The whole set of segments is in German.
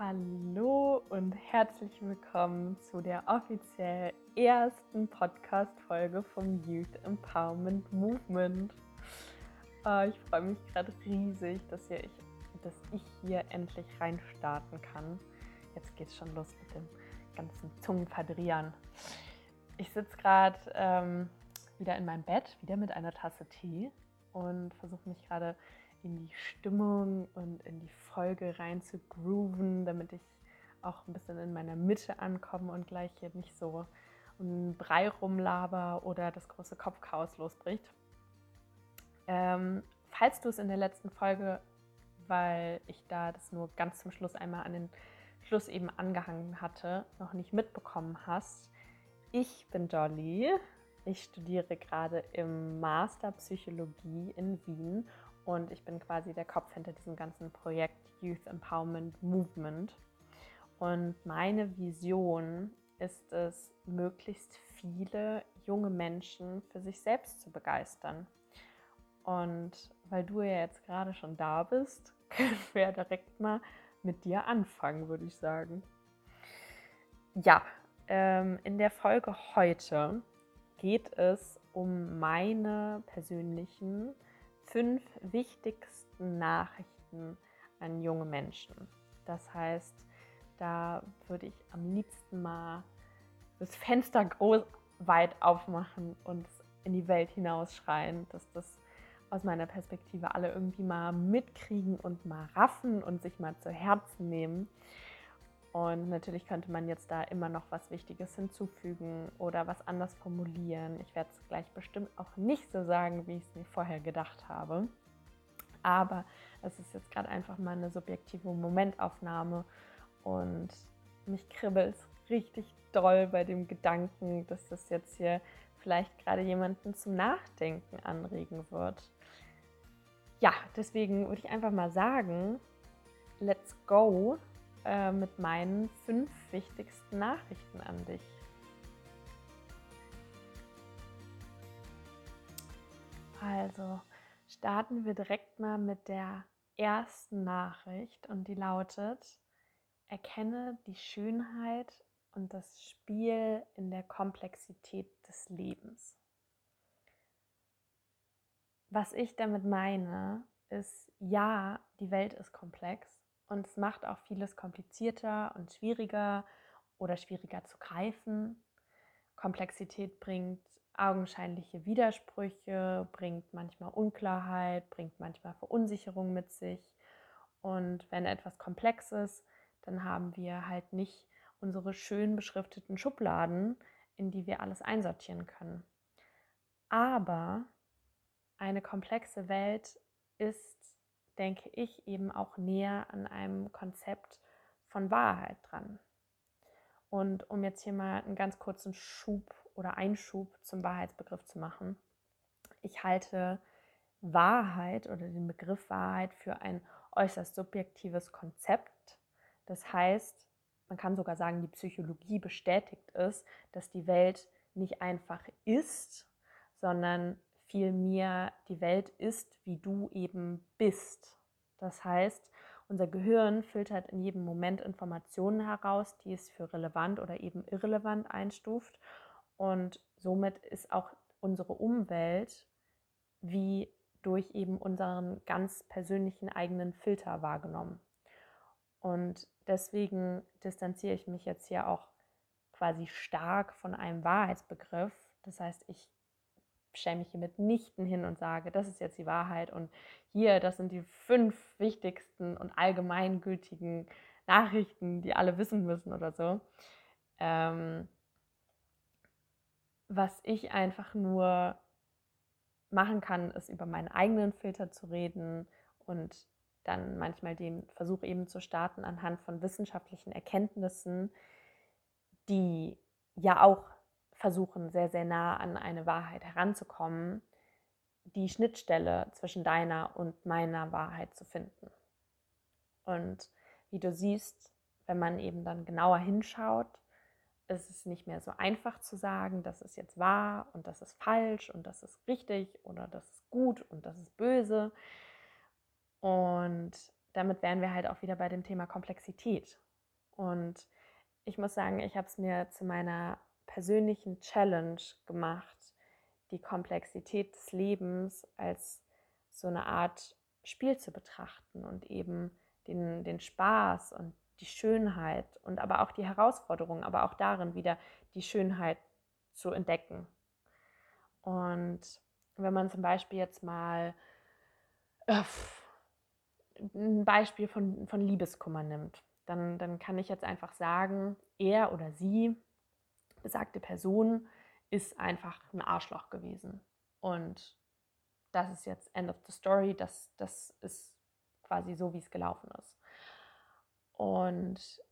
Hallo und herzlich willkommen zu der offiziell ersten Podcast-Folge vom Youth Empowerment Movement. Äh, ich freue mich gerade riesig, dass, hier ich, dass ich hier endlich reinstarten kann. Jetzt geht es schon los mit dem ganzen Zungenverdrehern. Ich sitze gerade ähm, wieder in meinem Bett, wieder mit einer Tasse Tee und versuche mich gerade in die Stimmung und in die Folge rein zu grooven, damit ich auch ein bisschen in meiner Mitte ankomme und gleich hier nicht so ein Brei rumlaber oder das große Kopfchaos losbricht. Ähm, falls du es in der letzten Folge, weil ich da das nur ganz zum Schluss einmal an den Schluss eben angehangen hatte, noch nicht mitbekommen hast, ich bin Dolly. Ich studiere gerade im Master Psychologie in Wien und ich bin quasi der Kopf hinter diesem ganzen Projekt Youth Empowerment Movement. Und meine Vision ist es, möglichst viele junge Menschen für sich selbst zu begeistern. Und weil du ja jetzt gerade schon da bist, können wir ja direkt mal mit dir anfangen, würde ich sagen. Ja, ähm, in der Folge heute geht es um meine persönlichen fünf wichtigsten Nachrichten an junge Menschen. Das heißt, da würde ich am liebsten mal das Fenster groß weit aufmachen und in die Welt hinausschreien, dass das aus meiner Perspektive alle irgendwie mal mitkriegen und mal raffen und sich mal zu Herzen nehmen. Und natürlich könnte man jetzt da immer noch was Wichtiges hinzufügen oder was anders formulieren. Ich werde es gleich bestimmt auch nicht so sagen, wie ich es mir vorher gedacht habe. Aber es ist jetzt gerade einfach mal eine subjektive Momentaufnahme und mich kribbelt es richtig doll bei dem Gedanken, dass das jetzt hier vielleicht gerade jemanden zum Nachdenken anregen wird. Ja, deswegen würde ich einfach mal sagen, let's go äh, mit meinen fünf wichtigsten Nachrichten an dich. Also starten wir direkt mal mit der ersten Nachricht und die lautet, erkenne die Schönheit und das Spiel in der Komplexität des Lebens. Was ich damit meine, ist, ja, die Welt ist komplex und es macht auch vieles komplizierter und schwieriger oder schwieriger zu greifen. Komplexität bringt augenscheinliche Widersprüche, bringt manchmal Unklarheit, bringt manchmal Verunsicherung mit sich. Und wenn etwas komplex ist, dann haben wir halt nicht unsere schön beschrifteten Schubladen, in die wir alles einsortieren können. Aber eine komplexe Welt ist denke ich, eben auch näher an einem Konzept von Wahrheit dran. Und um jetzt hier mal einen ganz kurzen Schub oder Einschub zum Wahrheitsbegriff zu machen. Ich halte Wahrheit oder den Begriff Wahrheit für ein äußerst subjektives Konzept. Das heißt, man kann sogar sagen, die Psychologie bestätigt es, dass die Welt nicht einfach ist, sondern vielmehr die Welt ist, wie du eben bist. Das heißt, unser Gehirn filtert in jedem Moment Informationen heraus, die es für relevant oder eben irrelevant einstuft. Und somit ist auch unsere Umwelt wie durch eben unseren ganz persönlichen eigenen Filter wahrgenommen. Und deswegen distanziere ich mich jetzt hier auch quasi stark von einem Wahrheitsbegriff. Das heißt, ich stelle mich hier mitnichten hin und sage, das ist jetzt die Wahrheit und hier, das sind die fünf wichtigsten und allgemeingültigen Nachrichten, die alle wissen müssen oder so. Ähm, was ich einfach nur machen kann, ist über meinen eigenen Filter zu reden und dann manchmal den Versuch eben zu starten anhand von wissenschaftlichen Erkenntnissen, die ja auch versuchen, sehr, sehr nah an eine Wahrheit heranzukommen, die Schnittstelle zwischen deiner und meiner Wahrheit zu finden. Und wie du siehst, wenn man eben dann genauer hinschaut, ist es nicht mehr so einfach zu sagen, das ist jetzt wahr und das ist falsch und das ist richtig oder das ist gut und das ist böse. Und damit wären wir halt auch wieder bei dem Thema Komplexität. Und ich muss sagen, ich habe es mir zu meiner persönlichen Challenge gemacht, die Komplexität des Lebens als so eine Art Spiel zu betrachten und eben den, den Spaß und die Schönheit und aber auch die Herausforderung, aber auch darin wieder die Schönheit zu entdecken. Und wenn man zum Beispiel jetzt mal äh, ein Beispiel von, von Liebeskummer nimmt, dann, dann kann ich jetzt einfach sagen, er oder sie, besagte Person, ist einfach ein Arschloch gewesen. Und das ist jetzt End of the Story, das, das ist quasi so, wie es gelaufen ist. Und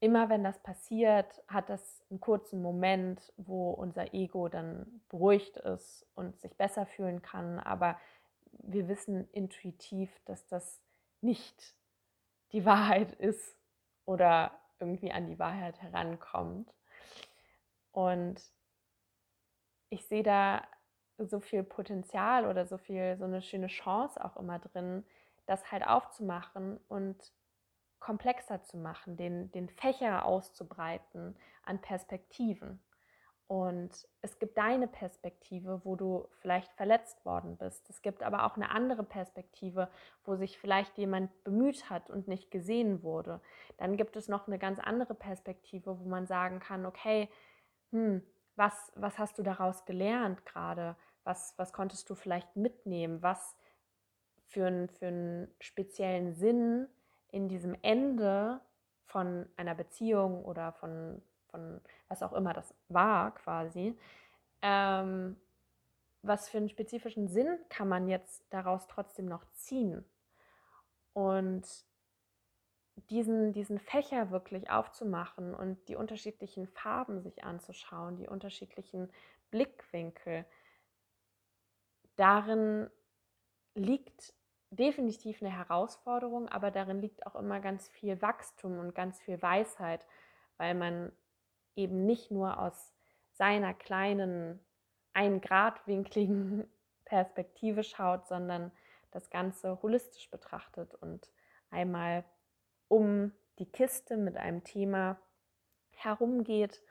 immer wenn das passiert, hat das einen kurzen Moment, wo unser Ego dann beruhigt ist und sich besser fühlen kann. Aber wir wissen intuitiv, dass das nicht die Wahrheit ist oder irgendwie an die Wahrheit herankommt. Und ich sehe da so viel Potenzial oder so viel, so eine schöne Chance auch immer drin, das halt aufzumachen und komplexer zu machen, den, den Fächer auszubreiten an Perspektiven. Und es gibt deine Perspektive, wo du vielleicht verletzt worden bist. Es gibt aber auch eine andere Perspektive, wo sich vielleicht jemand bemüht hat und nicht gesehen wurde. Dann gibt es noch eine ganz andere Perspektive, wo man sagen kann, okay, hm, was, was hast du daraus gelernt gerade? Was, was konntest du vielleicht mitnehmen? Was für, ein, für einen speziellen Sinn in diesem Ende von einer Beziehung oder von, von was auch immer das war quasi, ähm, was für einen spezifischen Sinn kann man jetzt daraus trotzdem noch ziehen? Und diesen, diesen Fächer wirklich aufzumachen und die unterschiedlichen Farben sich anzuschauen, die unterschiedlichen Blickwinkel, darin liegt definitiv eine Herausforderung, aber darin liegt auch immer ganz viel Wachstum und ganz viel Weisheit, weil man eben nicht nur aus seiner kleinen, eingradwinkligen Perspektive schaut, sondern das Ganze holistisch betrachtet und einmal um die Kiste mit einem Thema herumgeht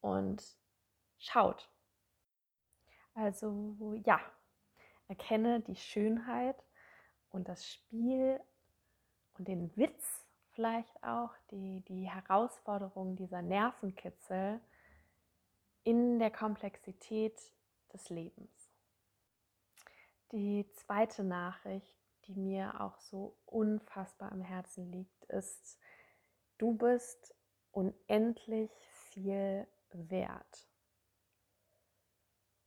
und schaut. Also ja, erkenne die Schönheit und das Spiel und den Witz vielleicht auch, die, die Herausforderung dieser Nervenkitzel in der Komplexität des Lebens. Die zweite Nachricht, die mir auch so unfassbar am Herzen liegt, ist, du bist unendlich viel wert.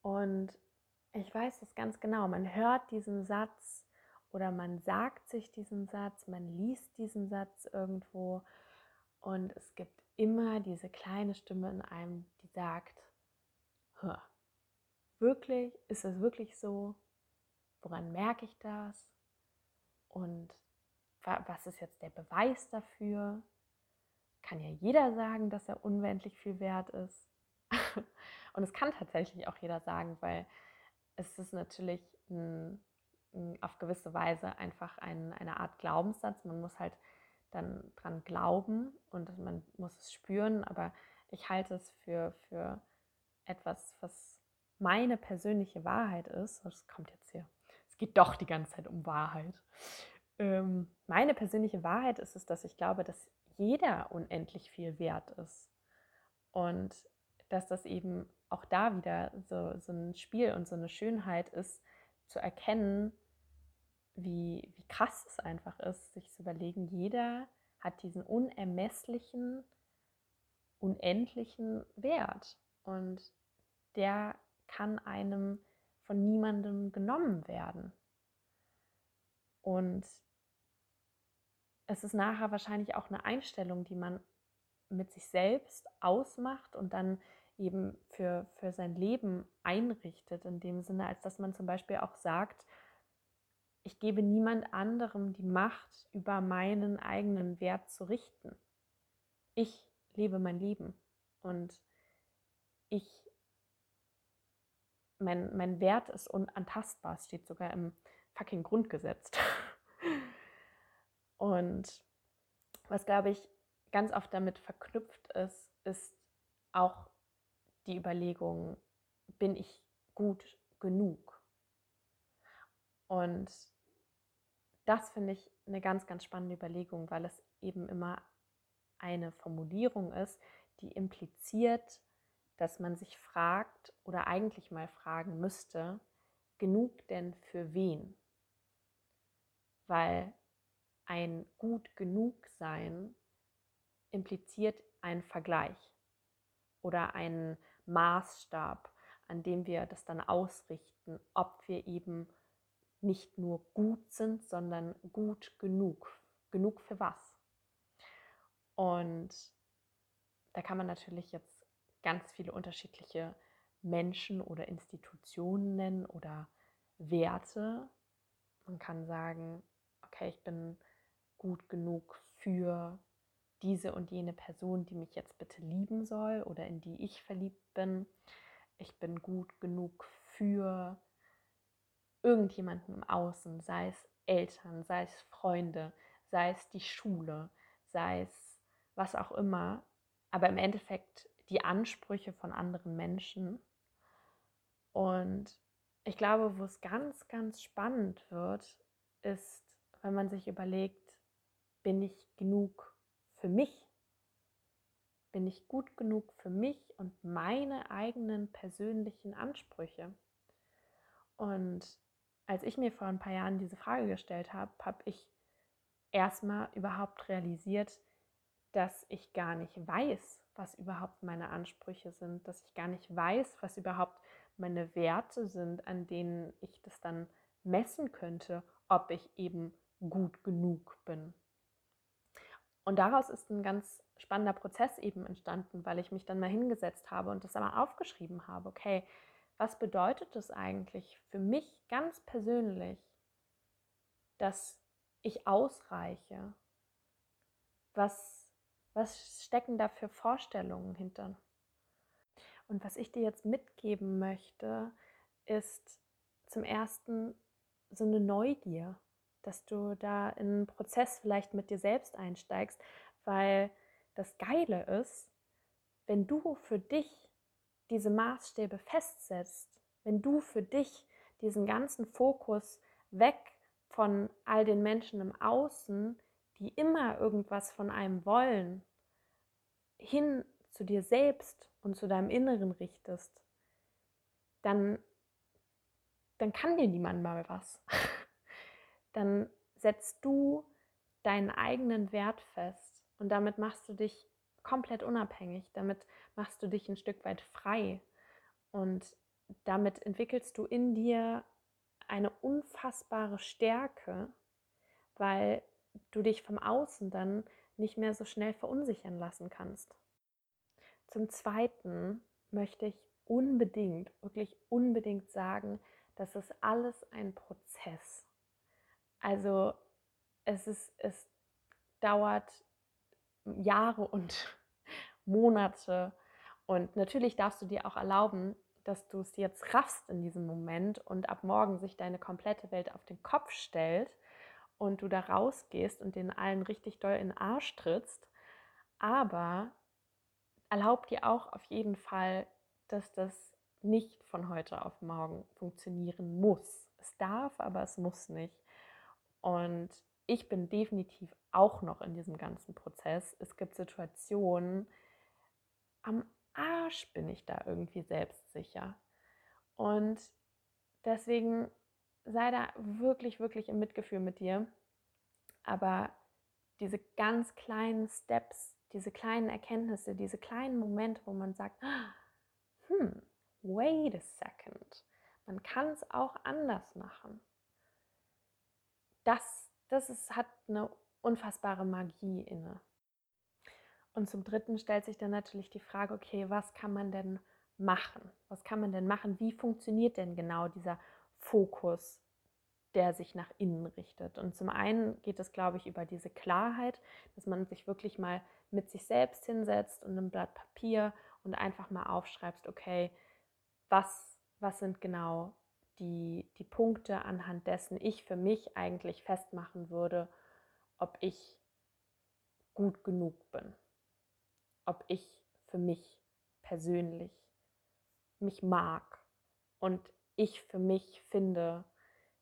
Und ich weiß das ganz genau. Man hört diesen Satz oder man sagt sich diesen Satz, man liest diesen Satz irgendwo und es gibt immer diese kleine Stimme in einem, die sagt, wirklich, ist es wirklich so? Woran merke ich das? Und was ist jetzt der Beweis dafür? Kann ja jeder sagen, dass er unendlich viel wert ist. Und es kann tatsächlich auch jeder sagen, weil es ist natürlich ein, auf gewisse Weise einfach ein, eine Art Glaubenssatz. Man muss halt dann dran glauben und man muss es spüren, aber ich halte es für, für etwas, was meine persönliche Wahrheit ist. Das kommt jetzt hier. Es geht doch die ganze Zeit um Wahrheit. Ähm, meine persönliche Wahrheit ist es, dass ich glaube, dass jeder unendlich viel wert ist. Und dass das eben auch da wieder so, so ein Spiel und so eine Schönheit ist, zu erkennen, wie, wie krass es einfach ist, sich zu überlegen, jeder hat diesen unermesslichen, unendlichen Wert und der kann einem von niemandem genommen werden. Und es ist nachher wahrscheinlich auch eine Einstellung, die man mit sich selbst ausmacht und dann eben für, für sein Leben einrichtet, in dem Sinne, als dass man zum Beispiel auch sagt, ich gebe niemand anderem die Macht, über meinen eigenen Wert zu richten. Ich lebe mein Leben und ich, mein, mein Wert ist unantastbar, es steht sogar im fucking Grundgesetz. und was, glaube ich, ganz oft damit verknüpft ist, ist auch die Überlegung, bin ich gut genug? Und das finde ich eine ganz, ganz spannende Überlegung, weil es eben immer eine Formulierung ist, die impliziert, dass man sich fragt oder eigentlich mal fragen müsste, genug denn für wen? Weil ein gut genug sein impliziert einen Vergleich oder einen Maßstab, an dem wir das dann ausrichten, ob wir eben nicht nur gut sind, sondern gut genug. Genug für was? Und da kann man natürlich jetzt ganz viele unterschiedliche Menschen oder Institutionen nennen oder Werte. Man kann sagen, okay, ich bin gut genug für diese und jene Person, die mich jetzt bitte lieben soll oder in die ich verliebt bin. Ich bin gut genug für irgendjemanden im Außen, sei es Eltern, sei es Freunde, sei es die Schule, sei es was auch immer, aber im Endeffekt die Ansprüche von anderen Menschen. Und ich glaube, wo es ganz, ganz spannend wird, ist, wenn man sich überlegt, bin ich genug für mich? Bin ich gut genug für mich und meine eigenen persönlichen Ansprüche? Und als ich mir vor ein paar Jahren diese Frage gestellt habe, habe ich erstmal überhaupt realisiert, dass ich gar nicht weiß, was überhaupt meine Ansprüche sind, dass ich gar nicht weiß, was überhaupt meine Werte sind, an denen ich das dann messen könnte, ob ich eben gut genug bin. Und daraus ist ein ganz spannender Prozess eben entstanden, weil ich mich dann mal hingesetzt habe und das einmal aufgeschrieben habe. Okay, was bedeutet es eigentlich für mich ganz persönlich, dass ich ausreiche? Was, was stecken da für Vorstellungen hinter? Und was ich dir jetzt mitgeben möchte, ist zum ersten so eine Neugier, dass du da in einen Prozess vielleicht mit dir selbst einsteigst, weil das Geile ist, wenn du für dich diese Maßstäbe festsetzt, wenn du für dich diesen ganzen Fokus weg von all den Menschen im Außen, die immer irgendwas von einem wollen, hin zu dir selbst und zu deinem Inneren richtest, dann, dann kann dir niemand mal was. dann setzt du deinen eigenen Wert fest und damit machst du dich komplett unabhängig. Damit machst du dich ein Stück weit frei und damit entwickelst du in dir eine unfassbare Stärke, weil du dich vom Außen dann nicht mehr so schnell verunsichern lassen kannst. Zum Zweiten möchte ich unbedingt, wirklich unbedingt sagen, dass es alles ein Prozess. Also es ist, es dauert Jahre und Monate. Und natürlich darfst du dir auch erlauben, dass du es jetzt raffst in diesem Moment und ab morgen sich deine komplette Welt auf den Kopf stellt und du da rausgehst und den allen richtig doll in den Arsch trittst. Aber erlaub dir auch auf jeden Fall, dass das nicht von heute auf morgen funktionieren muss. Es darf, aber es muss nicht. Und ich bin definitiv auch noch in diesem ganzen Prozess. Es gibt Situationen, am Arsch bin ich da irgendwie selbstsicher. Und deswegen sei da wirklich, wirklich im Mitgefühl mit dir. Aber diese ganz kleinen Steps, diese kleinen Erkenntnisse, diese kleinen Momente, wo man sagt, hm, wait a second, man kann es auch anders machen. Das das ist, hat eine unfassbare Magie inne. Und zum Dritten stellt sich dann natürlich die Frage, okay, was kann man denn machen? Was kann man denn machen? Wie funktioniert denn genau dieser Fokus, der sich nach innen richtet? Und zum einen geht es, glaube ich, über diese Klarheit, dass man sich wirklich mal mit sich selbst hinsetzt und ein Blatt Papier und einfach mal aufschreibst, okay, was, was sind genau die, die Punkte, anhand dessen ich für mich eigentlich festmachen würde, ob ich gut genug bin. ob ich für mich persönlich mich mag und ich für mich finde,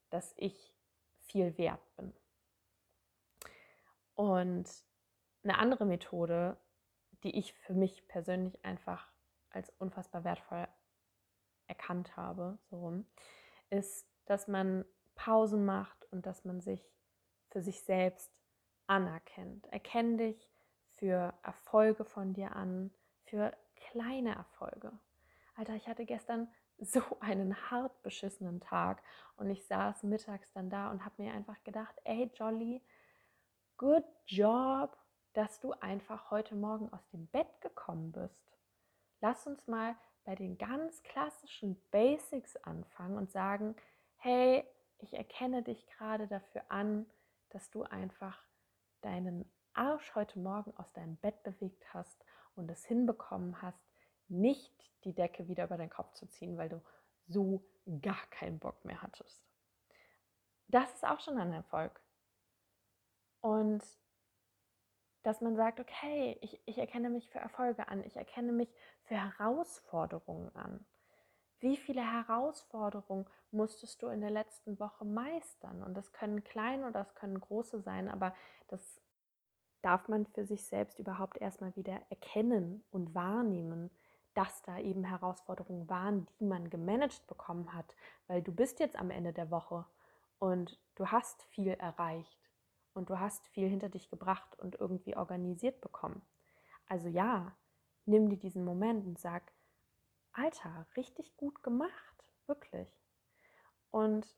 dass ich viel wert bin. Und eine andere Methode, die ich für mich persönlich einfach als unfassbar wertvoll erkannt habe, so rum, ist, dass man Pausen macht und dass man sich für sich selbst anerkennt. Erkenn dich für Erfolge von dir an, für kleine Erfolge. Alter, ich hatte gestern so einen hart beschissenen Tag und ich saß mittags dann da und habe mir einfach gedacht, ey Jolly, good job, dass du einfach heute Morgen aus dem Bett gekommen bist. Lass uns mal bei den ganz klassischen Basics anfangen und sagen, hey, ich erkenne dich gerade dafür an, dass du einfach deinen Arsch heute Morgen aus deinem Bett bewegt hast und es hinbekommen hast, nicht die Decke wieder über deinen Kopf zu ziehen, weil du so gar keinen Bock mehr hattest. Das ist auch schon ein Erfolg. Und dass man sagt, okay, ich, ich erkenne mich für Erfolge an, ich erkenne mich für Herausforderungen an. Wie viele Herausforderungen musstest du in der letzten Woche meistern? Und das können kleine oder das können große sein, aber das darf man für sich selbst überhaupt erstmal wieder erkennen und wahrnehmen, dass da eben Herausforderungen waren, die man gemanagt bekommen hat, weil du bist jetzt am Ende der Woche und du hast viel erreicht und du hast viel hinter dich gebracht und irgendwie organisiert bekommen. Also ja, nimm dir diesen Moment und sag, Alter, richtig gut gemacht, wirklich. Und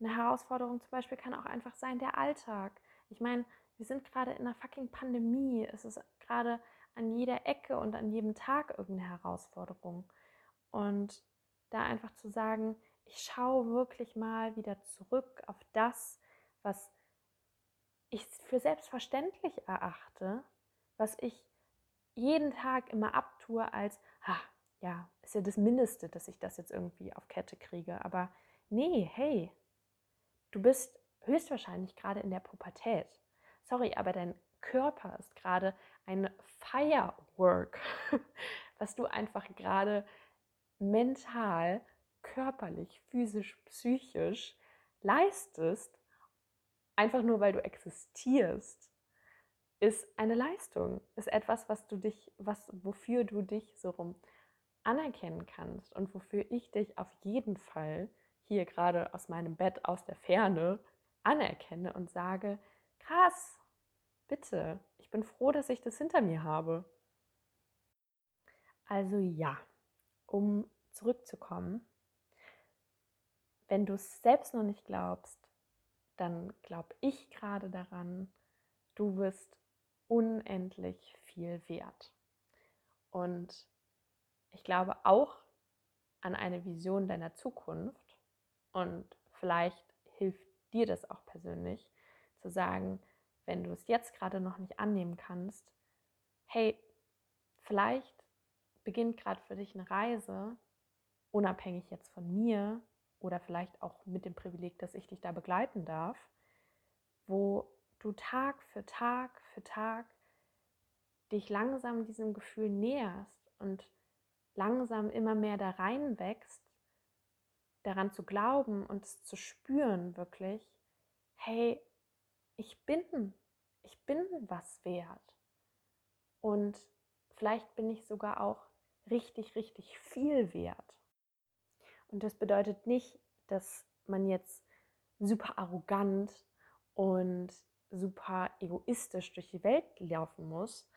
eine Herausforderung zum Beispiel kann auch einfach sein, der Alltag. Ich meine, wir sind gerade in einer fucking Pandemie. Es ist gerade an jeder Ecke und an jedem Tag irgendeine Herausforderung. Und da einfach zu sagen, ich schaue wirklich mal wieder zurück auf das, was ich für selbstverständlich erachte, was ich jeden Tag immer abtue als, ha, ja, ist ja das Mindeste, dass ich das jetzt irgendwie auf Kette kriege. Aber nee, hey, du bist höchstwahrscheinlich gerade in der Pubertät. Sorry, aber dein Körper ist gerade ein Firework, was du einfach gerade mental, körperlich, physisch, psychisch leistest, einfach nur weil du existierst, ist eine Leistung, ist etwas, was du dich, was, wofür du dich so rum anerkennen kannst und wofür ich dich auf jeden Fall hier gerade aus meinem Bett aus der Ferne anerkenne und sage, krass, bitte, ich bin froh, dass ich das hinter mir habe. Also ja, um zurückzukommen, wenn du es selbst noch nicht glaubst, dann glaube ich gerade daran, du bist unendlich viel wert. Und ich glaube auch an eine Vision deiner Zukunft und vielleicht hilft dir das auch persönlich zu sagen, wenn du es jetzt gerade noch nicht annehmen kannst, hey, vielleicht beginnt gerade für dich eine Reise, unabhängig jetzt von mir oder vielleicht auch mit dem Privileg, dass ich dich da begleiten darf, wo du Tag für Tag für Tag dich langsam diesem Gefühl näherst und langsam immer mehr da rein wächst, daran zu glauben und zu spüren wirklich, hey, ich bin, ich bin was wert. Und vielleicht bin ich sogar auch richtig, richtig viel wert. Und das bedeutet nicht, dass man jetzt super arrogant und super egoistisch durch die Welt laufen muss,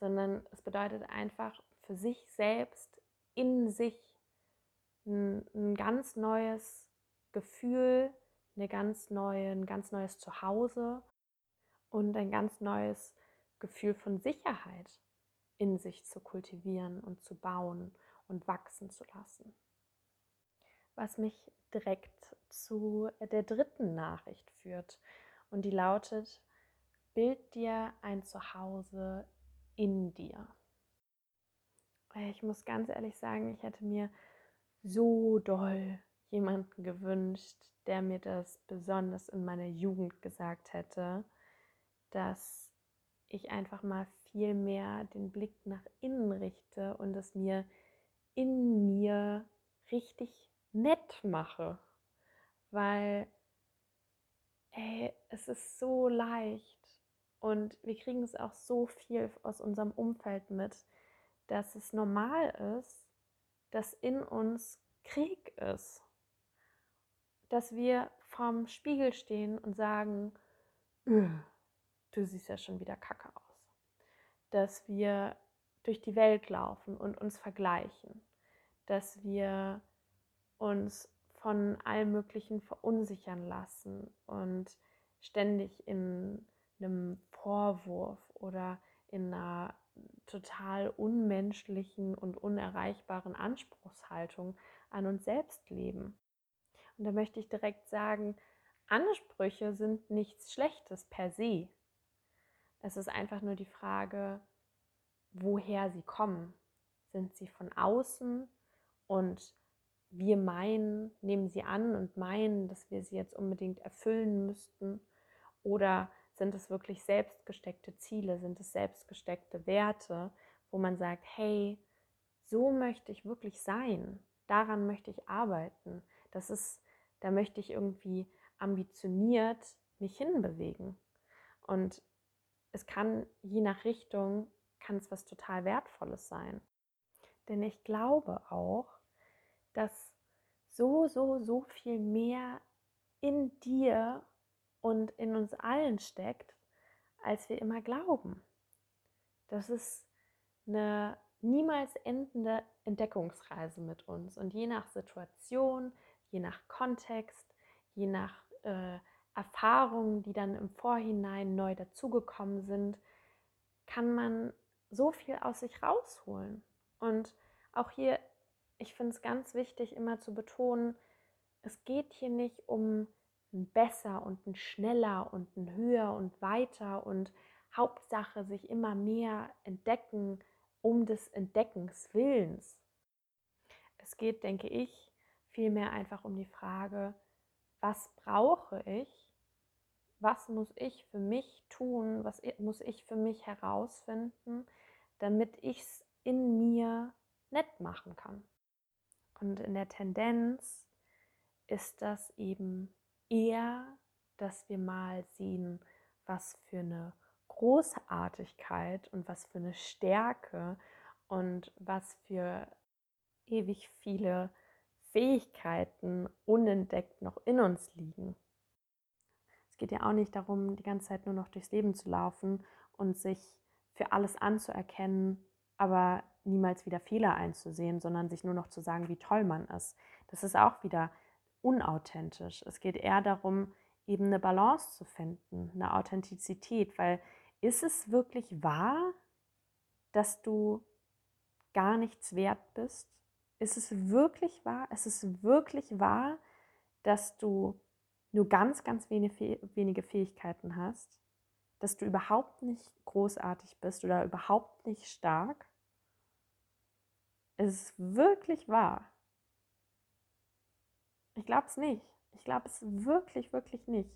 sondern es bedeutet einfach für sich selbst in sich ein, ein ganz neues Gefühl eine ganz neue, ein ganz neues Zuhause und ein ganz neues Gefühl von Sicherheit in sich zu kultivieren und zu bauen und wachsen zu lassen. Was mich direkt zu der dritten Nachricht führt und die lautet, bild dir ein Zuhause in dir. Ich muss ganz ehrlich sagen, ich hätte mir so doll jemanden gewünscht, der mir das besonders in meiner Jugend gesagt hätte, dass ich einfach mal viel mehr den Blick nach innen richte und es mir in mir richtig mache. Weil, ey, es ist so leicht und wir kriegen es auch so viel aus unserem Umfeld mit, dass es normal ist, dass in uns Krieg ist. Dass wir vorm Spiegel stehen und sagen, du siehst ja schon wieder kacke aus. Dass wir durch die Welt laufen und uns vergleichen. Dass wir uns von allem Möglichen verunsichern lassen und ständig in einem Vorwurf oder in einer total unmenschlichen und unerreichbaren Anspruchshaltung an uns selbst leben. Und da möchte ich direkt sagen, Ansprüche sind nichts Schlechtes per se. Es ist einfach nur die Frage, woher sie kommen. Sind sie von außen und wir meinen, nehmen sie an und meinen, dass wir sie jetzt unbedingt erfüllen müssten? Oder sind es wirklich selbstgesteckte Ziele? Sind es selbstgesteckte Werte, wo man sagt, hey, so möchte ich wirklich sein. Daran möchte ich arbeiten. Das ist, da möchte ich irgendwie ambitioniert mich hinbewegen. Und es kann je nach Richtung kann es was total wertvolles sein. Denn ich glaube auch, dass so, so, so viel mehr in dir und in uns allen steckt, als wir immer glauben. Das ist eine niemals endende Entdeckungsreise mit uns. Und je nach Situation, je nach Kontext, je nach äh, Erfahrungen, die dann im Vorhinein neu dazugekommen sind, kann man so viel aus sich rausholen. Und auch hier, ich finde es ganz wichtig, immer zu betonen, es geht hier nicht um ein besser und ein schneller und ein höher und weiter und Hauptsache sich immer mehr entdecken um des Entdeckens Willens. Es geht, denke ich, vielmehr einfach um die Frage, was brauche ich? Was muss ich für mich tun? Was muss ich für mich herausfinden, damit ich es in mir nett machen kann? Und in der Tendenz ist das eben eher, dass wir mal sehen, was für eine Großartigkeit und was für eine Stärke und was für ewig viele Fähigkeiten unentdeckt noch in uns liegen. Es geht ja auch nicht darum, die ganze Zeit nur noch durchs Leben zu laufen und sich für alles anzuerkennen, aber niemals wieder Fehler einzusehen, sondern sich nur noch zu sagen, wie toll man ist. Das ist auch wieder unauthentisch. Es geht eher darum, eben eine Balance zu finden, eine Authentizität, weil ist es wirklich wahr, dass du gar nichts wert bist? Ist es wirklich wahr? Ist es wirklich wahr, dass du nur ganz, ganz wenige Fähigkeiten hast? Dass du überhaupt nicht großartig bist oder überhaupt nicht stark? Ist es wirklich wahr? Ich glaube es nicht. Ich glaube es wirklich, wirklich nicht.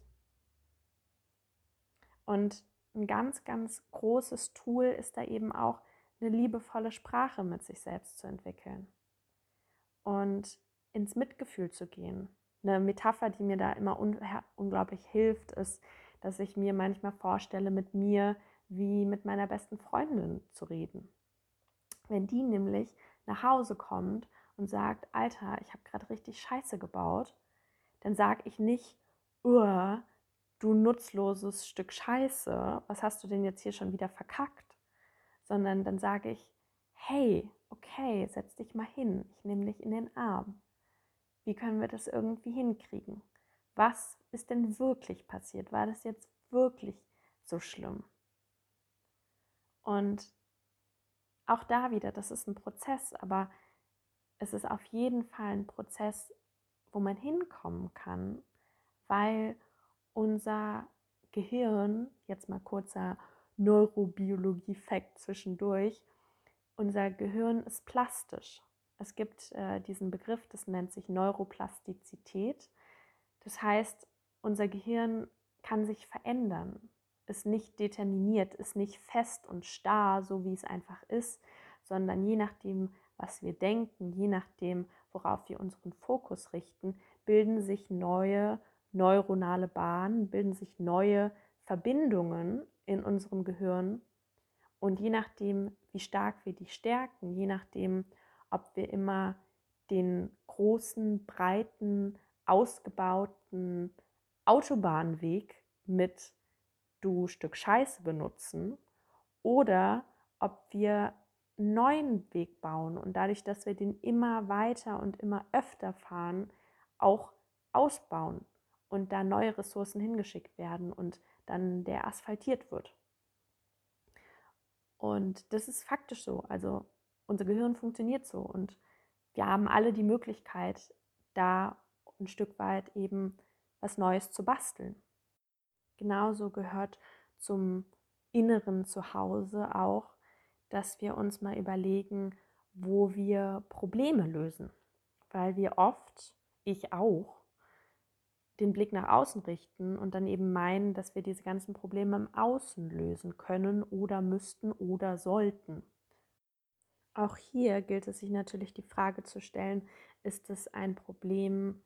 Und ein ganz, ganz großes Tool ist da eben auch eine liebevolle Sprache mit sich selbst zu entwickeln und ins Mitgefühl zu gehen. Eine Metapher, die mir da immer un unglaublich hilft, ist, dass ich mir manchmal vorstelle, mit mir wie mit meiner besten Freundin zu reden. Wenn die nämlich nach Hause kommt und sagt, Alter, ich habe gerade richtig Scheiße gebaut, dann sage ich nicht, du nutzloses Stück Scheiße, was hast du denn jetzt hier schon wieder verkackt? Sondern dann sage ich, hey, okay, setz dich mal hin, ich nehme dich in den Arm. Wie können wir das irgendwie hinkriegen? Was ist denn wirklich passiert? War das jetzt wirklich so schlimm? Und auch da wieder, das ist ein Prozess, aber es ist auf jeden Fall ein Prozess, wo man hinkommen kann, weil unser Gehirn, jetzt mal kurzer Neurobiologie-Fact zwischendurch, unser Gehirn ist plastisch. Es gibt äh, diesen Begriff, das nennt sich Neuroplastizität. Das heißt, unser Gehirn kann sich verändern. Ist nicht determiniert, ist nicht fest und starr, so wie es einfach ist, sondern je nachdem, was wir denken, je nachdem, worauf wir unseren Fokus richten, bilden sich neue neuronale Bahnen, bilden sich neue Verbindungen in unserem Gehirn. Und je nachdem, wie stark wir die stärken, je nachdem, ob wir immer den großen, breiten, ausgebauten Autobahnweg mit du Stück Scheiße benutzen oder ob wir einen neuen Weg bauen und dadurch, dass wir den immer weiter und immer öfter fahren, auch ausbauen und da neue Ressourcen hingeschickt werden und dann der asphaltiert wird. Und das ist faktisch so. Also unser Gehirn funktioniert so und wir haben alle die Möglichkeit, da ein Stück weit eben was Neues zu basteln. Genauso gehört zum inneren Zuhause auch, dass wir uns mal überlegen, wo wir Probleme lösen. Weil wir oft, ich auch, den Blick nach außen richten und dann eben meinen, dass wir diese ganzen Probleme im Außen lösen können oder müssten oder sollten. Auch hier gilt es sich natürlich die Frage zu stellen, ist es ein Problem,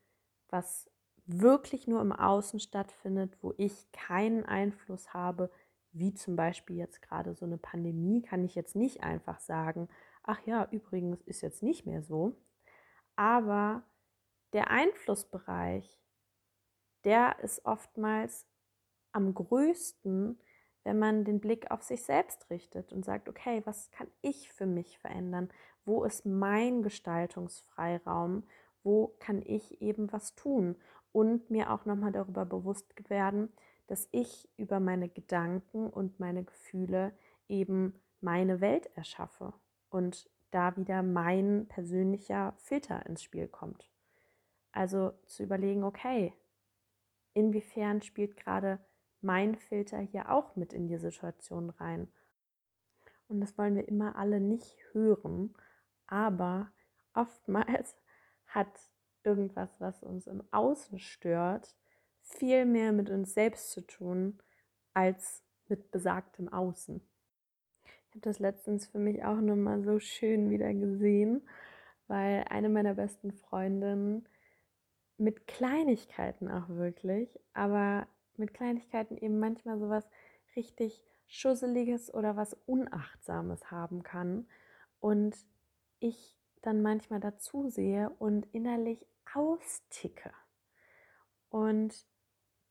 was wirklich nur im Außen stattfindet, wo ich keinen Einfluss habe, wie zum Beispiel jetzt gerade so eine Pandemie, kann ich jetzt nicht einfach sagen, ach ja, übrigens ist jetzt nicht mehr so. Aber der Einflussbereich, der ist oftmals am größten, wenn man den Blick auf sich selbst richtet und sagt, okay, was kann ich für mich verändern? Wo ist mein Gestaltungsfreiraum? Wo kann ich eben was tun? Und mir auch nochmal darüber bewusst werden, dass ich über meine Gedanken und meine Gefühle eben meine Welt erschaffe und da wieder mein persönlicher Filter ins Spiel kommt. Also zu überlegen, okay, inwiefern spielt gerade mein Filter hier auch mit in die Situation rein. Und das wollen wir immer alle nicht hören, aber oftmals hat irgendwas, was uns im Außen stört, viel mehr mit uns selbst zu tun als mit besagtem Außen. Ich habe das letztens für mich auch nochmal so schön wieder gesehen, weil eine meiner besten Freundinnen mit Kleinigkeiten auch wirklich, aber mit Kleinigkeiten eben manchmal sowas richtig Schusseliges oder was Unachtsames haben kann. Und ich dann manchmal dazu sehe und innerlich austicke. Und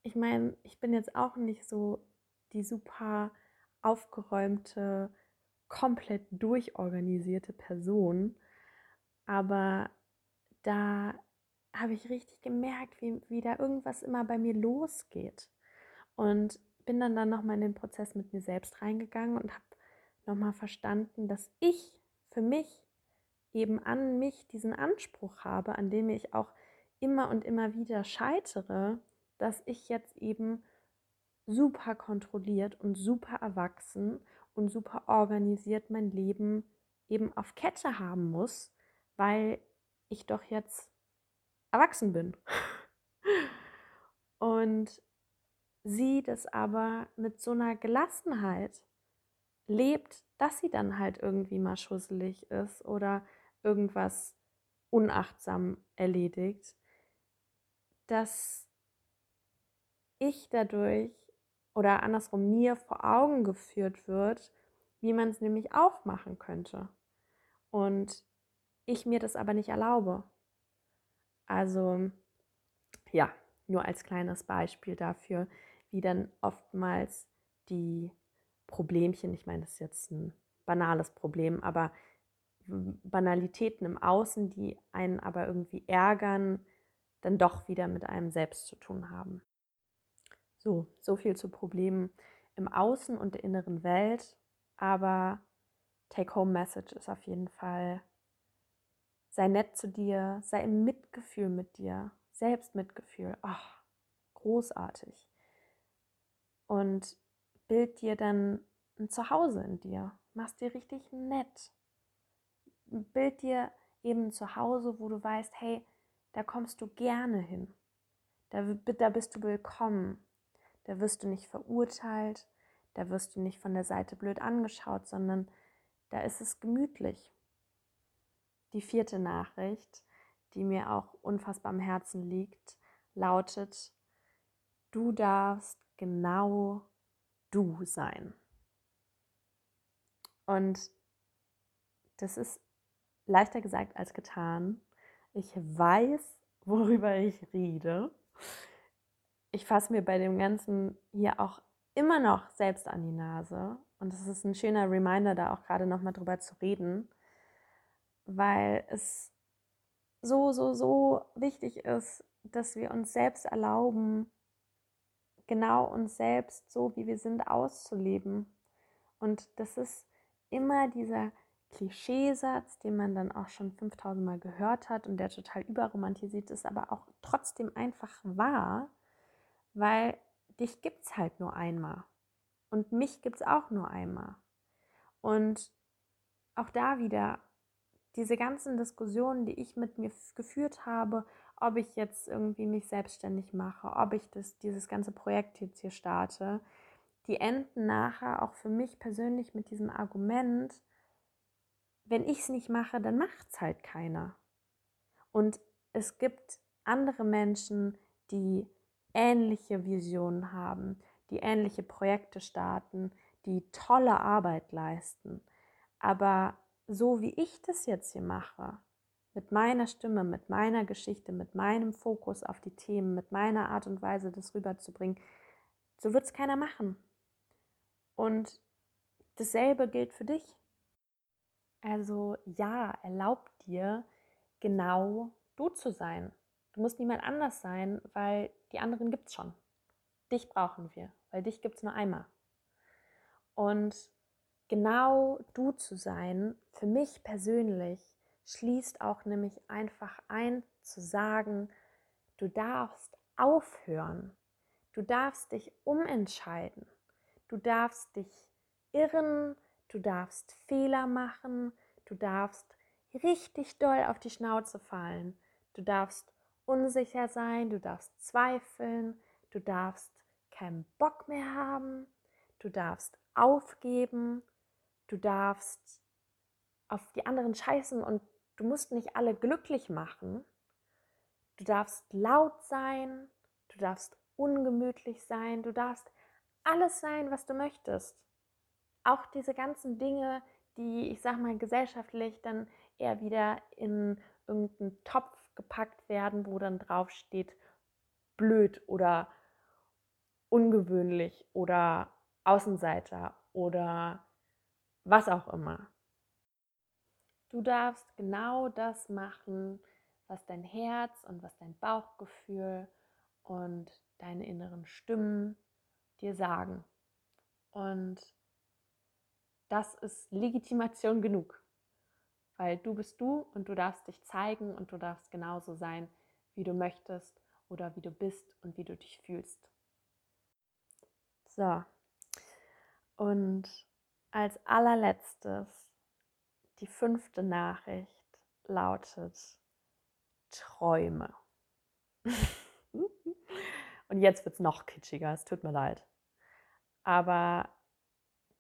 ich meine, ich bin jetzt auch nicht so die super aufgeräumte, komplett durchorganisierte Person, aber da habe ich richtig gemerkt, wie, wie da irgendwas immer bei mir losgeht. Und bin dann dann nochmal in den Prozess mit mir selbst reingegangen und habe nochmal verstanden, dass ich für mich eben an mich diesen Anspruch habe, an dem ich auch immer und immer wieder scheitere, dass ich jetzt eben super kontrolliert und super erwachsen und super organisiert mein Leben eben auf Kette haben muss, weil ich doch jetzt erwachsen bin. Und sie das aber mit so einer Gelassenheit lebt, dass sie dann halt irgendwie mal schusselig ist oder irgendwas unachtsam erledigt, dass ich dadurch oder andersrum mir vor Augen geführt wird, wie man es nämlich auch machen könnte. Und ich mir das aber nicht erlaube. Also ja, nur als kleines Beispiel dafür, wie dann oftmals die Problemchen, ich meine, das ist jetzt ein banales Problem, aber Banalitäten im Außen, die einen aber irgendwie ärgern, dann doch wieder mit einem selbst zu tun haben. So, so viel zu Problemen im Außen und der inneren Welt, aber Take-Home-Message ist auf jeden Fall, sei nett zu dir, sei im Mitgefühl mit dir, Selbstmitgefühl, ach, großartig. Und bild dir dann ein Zuhause in dir, machst dir richtig nett, bild dir eben zu Hause, wo du weißt, hey, da kommst du gerne hin. Da, da bist du willkommen. Da wirst du nicht verurteilt. Da wirst du nicht von der Seite blöd angeschaut, sondern da ist es gemütlich. Die vierte Nachricht, die mir auch unfassbar am Herzen liegt, lautet, du darfst genau du sein. Und das ist leichter gesagt als getan. Ich weiß, worüber ich rede. Ich fasse mir bei dem Ganzen hier auch immer noch selbst an die Nase. Und es ist ein schöner Reminder, da auch gerade nochmal drüber zu reden, weil es so, so, so wichtig ist, dass wir uns selbst erlauben, genau uns selbst so, wie wir sind, auszuleben. Und das ist immer dieser Klischeesatz, den man dann auch schon 5000 Mal gehört hat und der total überromantisiert ist, aber auch trotzdem einfach wahr, weil dich gibt es halt nur einmal und mich gibt es auch nur einmal. Und auch da wieder diese ganzen Diskussionen, die ich mit mir geführt habe, ob ich jetzt irgendwie mich selbstständig mache, ob ich das, dieses ganze Projekt jetzt hier starte, die enden nachher auch für mich persönlich mit diesem Argument, wenn ich es nicht mache, dann macht es halt keiner. Und es gibt andere Menschen, die ähnliche Visionen haben, die ähnliche Projekte starten, die tolle Arbeit leisten. Aber so wie ich das jetzt hier mache, mit meiner Stimme, mit meiner Geschichte, mit meinem Fokus auf die Themen, mit meiner Art und Weise, das rüberzubringen, so wird es keiner machen. Und dasselbe gilt für dich. Also ja, erlaub dir, genau du zu sein. Du musst niemand anders sein, weil die anderen gibt es schon. Dich brauchen wir, weil dich gibt es nur einmal. Und genau du zu sein, für mich persönlich, schließt auch nämlich einfach ein zu sagen, du darfst aufhören, du darfst dich umentscheiden, du darfst dich irren, du darfst Fehler machen, du darfst richtig doll auf die Schnauze fallen, du darfst unsicher sein, du darfst zweifeln, du darfst keinen Bock mehr haben, du darfst aufgeben, du darfst auf die anderen scheißen und du musst nicht alle glücklich machen. Du darfst laut sein, du darfst ungemütlich sein, du darfst alles sein, was du möchtest. Auch diese ganzen Dinge, die, ich sag mal, gesellschaftlich dann eher wieder in irgendeinen Topf gepackt werden, wo dann drauf steht, blöd oder ungewöhnlich oder Außenseiter oder was auch immer. Du darfst genau das machen, was dein Herz und was dein Bauchgefühl und deine inneren Stimmen dir sagen. Und das ist Legitimation genug, weil du bist du und du darfst dich zeigen und du darfst genauso sein, wie du möchtest oder wie du bist und wie du dich fühlst. So, und als allerletztes die fünfte Nachricht lautet Träume. Und jetzt wird es noch kitschiger, es tut mir leid. Aber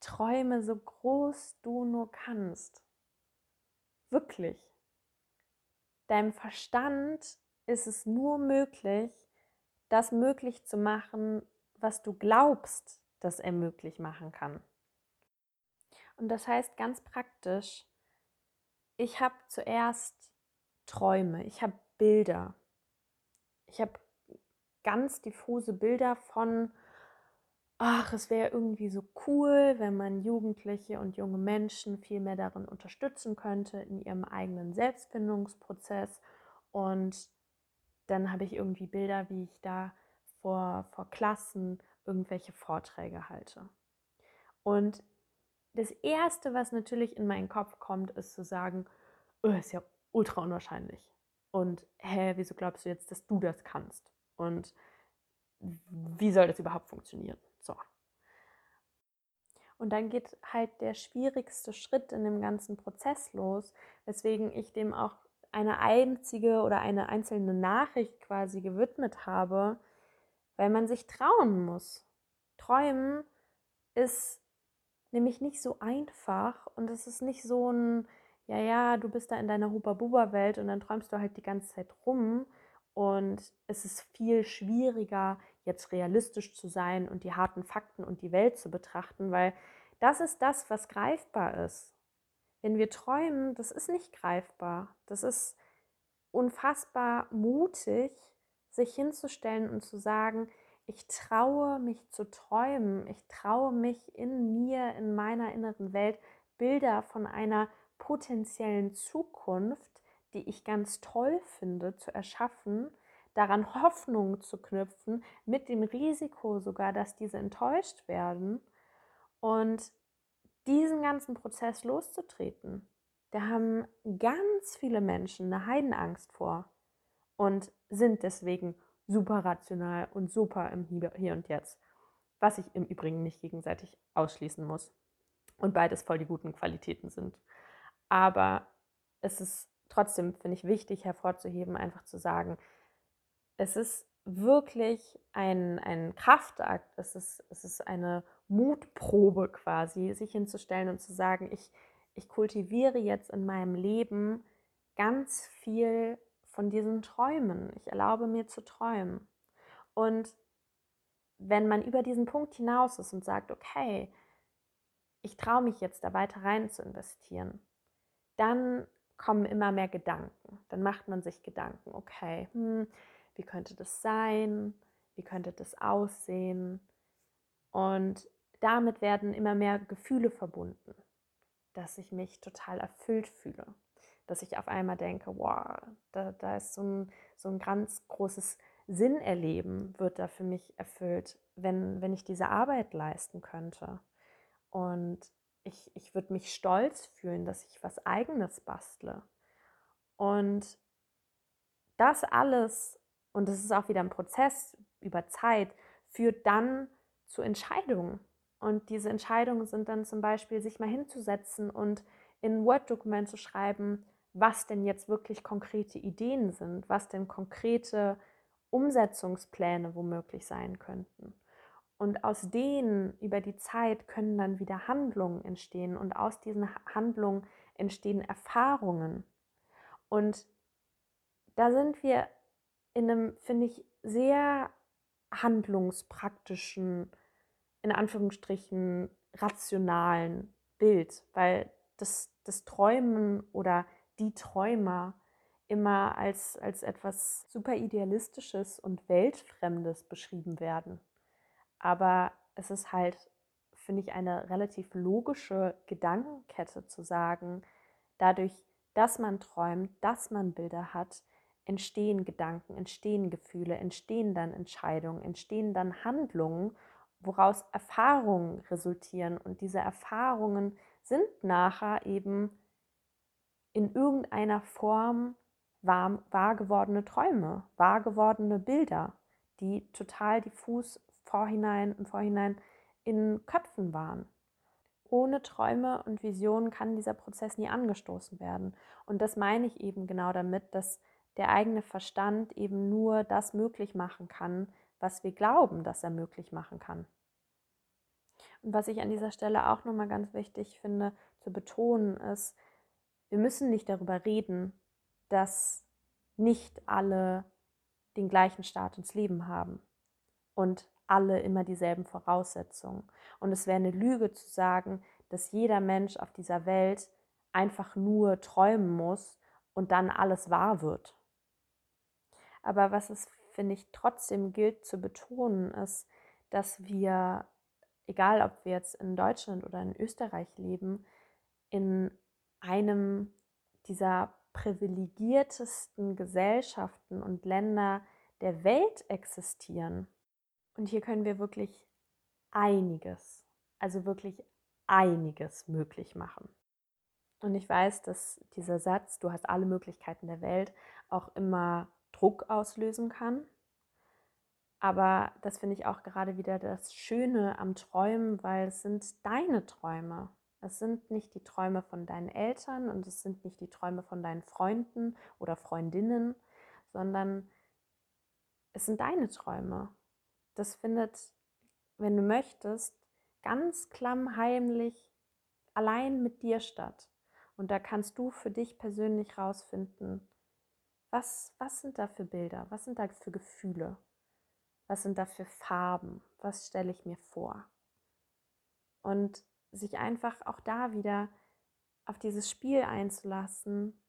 träume so groß du nur kannst. Wirklich. Deinem Verstand ist es nur möglich, das möglich zu machen, was du glaubst, dass er möglich machen kann. Und das heißt ganz praktisch, ich habe zuerst Träume, ich habe Bilder. Ich habe ganz diffuse Bilder von, ach, es wäre irgendwie so cool, wenn man Jugendliche und junge Menschen viel mehr darin unterstützen könnte in ihrem eigenen Selbstfindungsprozess. Und dann habe ich irgendwie Bilder, wie ich da vor, vor Klassen irgendwelche Vorträge halte. Und das Erste, was natürlich in meinen Kopf kommt, ist zu sagen, oh, ist ja ultra unwahrscheinlich. Und hä, wieso glaubst du jetzt, dass du das kannst? Und wie soll das überhaupt funktionieren? Und dann geht halt der schwierigste Schritt in dem ganzen Prozess los, weswegen ich dem auch eine einzige oder eine einzelne Nachricht quasi gewidmet habe, weil man sich trauen muss. Träumen ist nämlich nicht so einfach und es ist nicht so ein, ja, ja, du bist da in deiner Huba-Buba-Welt und dann träumst du halt die ganze Zeit rum und es ist viel schwieriger, jetzt realistisch zu sein und die harten Fakten und die Welt zu betrachten, weil das ist das, was greifbar ist. Wenn wir träumen, das ist nicht greifbar. Das ist unfassbar mutig, sich hinzustellen und zu sagen, ich traue mich zu träumen, ich traue mich in mir, in meiner inneren Welt, Bilder von einer potenziellen Zukunft, die ich ganz toll finde, zu erschaffen, daran Hoffnung zu knüpfen, mit dem Risiko sogar, dass diese enttäuscht werden und diesen ganzen Prozess loszutreten. Da haben ganz viele Menschen eine Heidenangst vor und sind deswegen super rational und super im Hier und Jetzt. Was ich im Übrigen nicht gegenseitig ausschließen muss. Und beides voll die guten Qualitäten sind. Aber es ist trotzdem, finde ich, wichtig hervorzuheben, einfach zu sagen, es ist wirklich ein, ein Kraftakt, es ist, es ist eine Mutprobe quasi, sich hinzustellen und zu sagen, ich, ich kultiviere jetzt in meinem Leben ganz viel von diesen Träumen. Ich erlaube mir zu träumen. Und wenn man über diesen Punkt hinaus ist und sagt, okay, ich traue mich jetzt da weiter rein zu investieren, dann kommen immer mehr Gedanken. Dann macht man sich Gedanken, okay, hm, wie könnte das sein? Wie könnte das aussehen? Und damit werden immer mehr Gefühle verbunden, dass ich mich total erfüllt fühle, dass ich auf einmal denke, wow, da, da ist so ein, so ein ganz großes Sinnerleben, wird da für mich erfüllt, wenn, wenn ich diese Arbeit leisten könnte. Und ich, ich würde mich stolz fühlen, dass ich was eigenes bastle. Und das alles, und das ist auch wieder ein Prozess über Zeit, führt dann zu Entscheidungen. Und diese Entscheidungen sind dann zum Beispiel, sich mal hinzusetzen und in ein Word-Dokument zu schreiben, was denn jetzt wirklich konkrete Ideen sind, was denn konkrete Umsetzungspläne womöglich sein könnten. Und aus denen über die Zeit können dann wieder Handlungen entstehen und aus diesen Handlungen entstehen Erfahrungen. Und da sind wir in einem, finde ich, sehr handlungspraktischen, in Anführungsstrichen rationalen Bild, weil das, das Träumen oder die Träumer immer als, als etwas super Idealistisches und Weltfremdes beschrieben werden. Aber es ist halt, finde ich, eine relativ logische Gedankenkette zu sagen, dadurch, dass man träumt, dass man Bilder hat, entstehen Gedanken, entstehen Gefühle, entstehen dann Entscheidungen, entstehen dann Handlungen, woraus Erfahrungen resultieren. Und diese Erfahrungen sind nachher eben in irgendeiner Form wahr, wahr gewordene Träume, wahr gewordene Bilder, die total diffus vorhinein, im Vorhinein in Köpfen waren. Ohne Träume und Visionen kann dieser Prozess nie angestoßen werden. Und das meine ich eben genau damit, dass der eigene Verstand eben nur das möglich machen kann, was wir glauben, dass er möglich machen kann. Und was ich an dieser Stelle auch nochmal ganz wichtig finde zu betonen, ist, wir müssen nicht darüber reden, dass nicht alle den gleichen Start ins Leben haben und alle immer dieselben Voraussetzungen. Und es wäre eine Lüge zu sagen, dass jeder Mensch auf dieser Welt einfach nur träumen muss und dann alles wahr wird. Aber was es, finde ich, trotzdem gilt zu betonen, ist, dass wir, egal ob wir jetzt in Deutschland oder in Österreich leben, in einem dieser privilegiertesten Gesellschaften und Länder der Welt existieren. Und hier können wir wirklich einiges, also wirklich einiges möglich machen. Und ich weiß, dass dieser Satz, du hast alle Möglichkeiten der Welt, auch immer Druck auslösen kann. Aber das finde ich auch gerade wieder das Schöne am Träumen, weil es sind deine Träume. Es sind nicht die Träume von deinen Eltern und es sind nicht die Träume von deinen Freunden oder Freundinnen, sondern es sind deine Träume. Das findet, wenn du möchtest, ganz klammheimlich allein mit dir statt. Und da kannst du für dich persönlich rausfinden, was, was sind da für Bilder, was sind da für Gefühle, was sind da für Farben, was stelle ich mir vor. Und sich einfach auch da wieder auf dieses Spiel einzulassen.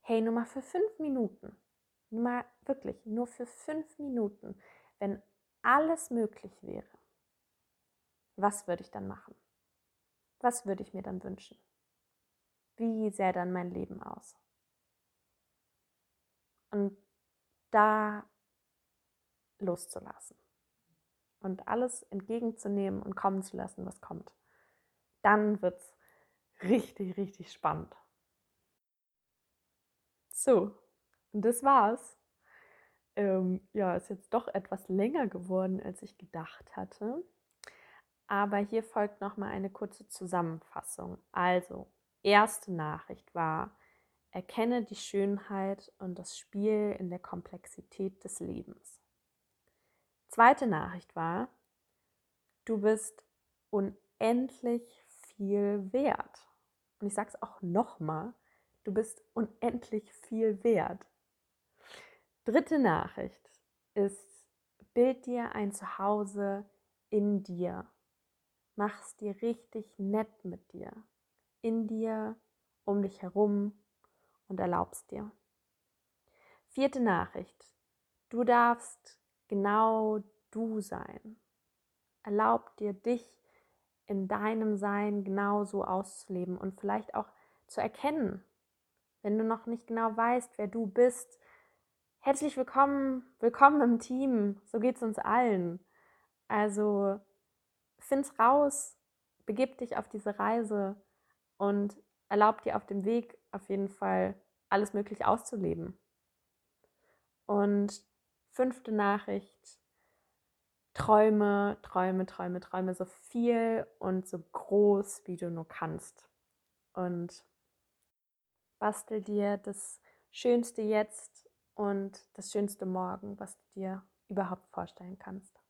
Hey, nur mal für fünf Minuten, nur mal wirklich, nur für fünf Minuten, wenn alles möglich wäre, was würde ich dann machen? Was würde ich mir dann wünschen? Wie sähe dann mein Leben aus? Und da loszulassen und alles entgegenzunehmen und kommen zu lassen, was kommt. Dann wird es richtig, richtig spannend. So, und das war's. Ähm, ja, ist jetzt doch etwas länger geworden, als ich gedacht hatte. Aber hier folgt noch mal eine kurze Zusammenfassung. Also, erste Nachricht war: Erkenne die Schönheit und das Spiel in der Komplexität des Lebens. Zweite Nachricht war: Du bist unendlich viel wert. Und ich sage es auch noch mal: Du bist unendlich viel wert. Dritte Nachricht ist: Bild dir ein Zuhause in dir mach's dir richtig nett mit dir, in dir, um dich herum und erlaubst dir. Vierte Nachricht. Du darfst genau du sein. Erlaub dir, dich in deinem Sein genauso auszuleben und vielleicht auch zu erkennen, wenn du noch nicht genau weißt, wer du bist. Herzlich willkommen, willkommen im Team. So geht es uns allen. Also find's raus, begib dich auf diese Reise und erlaub dir auf dem Weg auf jeden Fall alles möglich auszuleben. Und fünfte Nachricht, träume, träume, träume, träume so viel und so groß, wie du nur kannst. Und bastel dir das Schönste jetzt und das Schönste morgen, was du dir überhaupt vorstellen kannst.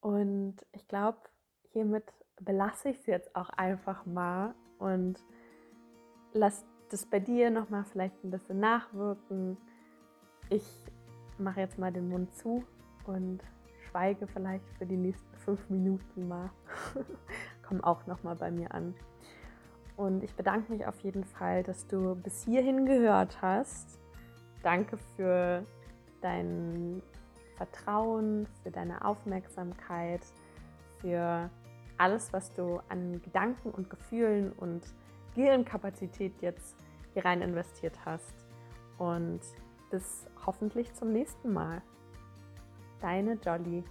Und ich glaube, hiermit belasse ich es jetzt auch einfach mal und lass das bei dir nochmal vielleicht ein bisschen nachwirken. Ich mache jetzt mal den Mund zu und schweige vielleicht für die nächsten fünf Minuten mal. Komm auch nochmal bei mir an. Und ich bedanke mich auf jeden Fall, dass du bis hierhin gehört hast. Danke für dein Vertrauen, für deine Aufmerksamkeit, für alles, was du an Gedanken und Gefühlen und Gehirnkapazität jetzt hier rein investiert hast. Und bis hoffentlich zum nächsten Mal. Deine Jolly.